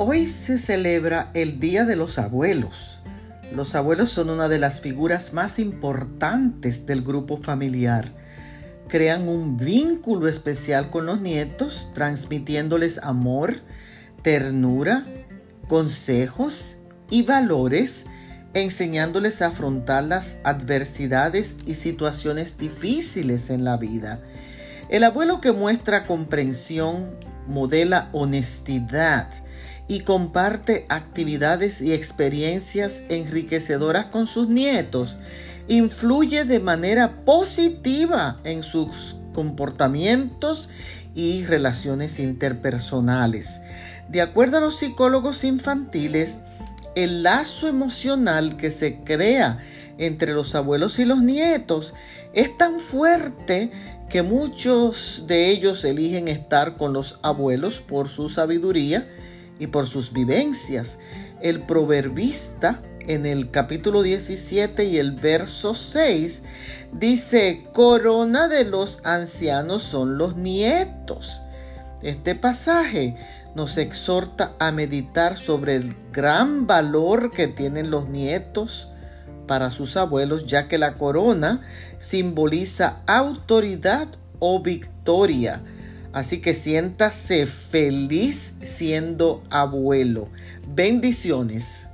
Hoy se celebra el Día de los Abuelos. Los abuelos son una de las figuras más importantes del grupo familiar. Crean un vínculo especial con los nietos, transmitiéndoles amor, ternura, consejos y valores, enseñándoles a afrontar las adversidades y situaciones difíciles en la vida. El abuelo que muestra comprensión modela honestidad, y comparte actividades y experiencias enriquecedoras con sus nietos, influye de manera positiva en sus comportamientos y relaciones interpersonales. De acuerdo a los psicólogos infantiles, el lazo emocional que se crea entre los abuelos y los nietos es tan fuerte que muchos de ellos eligen estar con los abuelos por su sabiduría, y por sus vivencias. El proverbista en el capítulo 17 y el verso 6 dice, corona de los ancianos son los nietos. Este pasaje nos exhorta a meditar sobre el gran valor que tienen los nietos para sus abuelos, ya que la corona simboliza autoridad o victoria Así que siéntase feliz siendo abuelo. Bendiciones.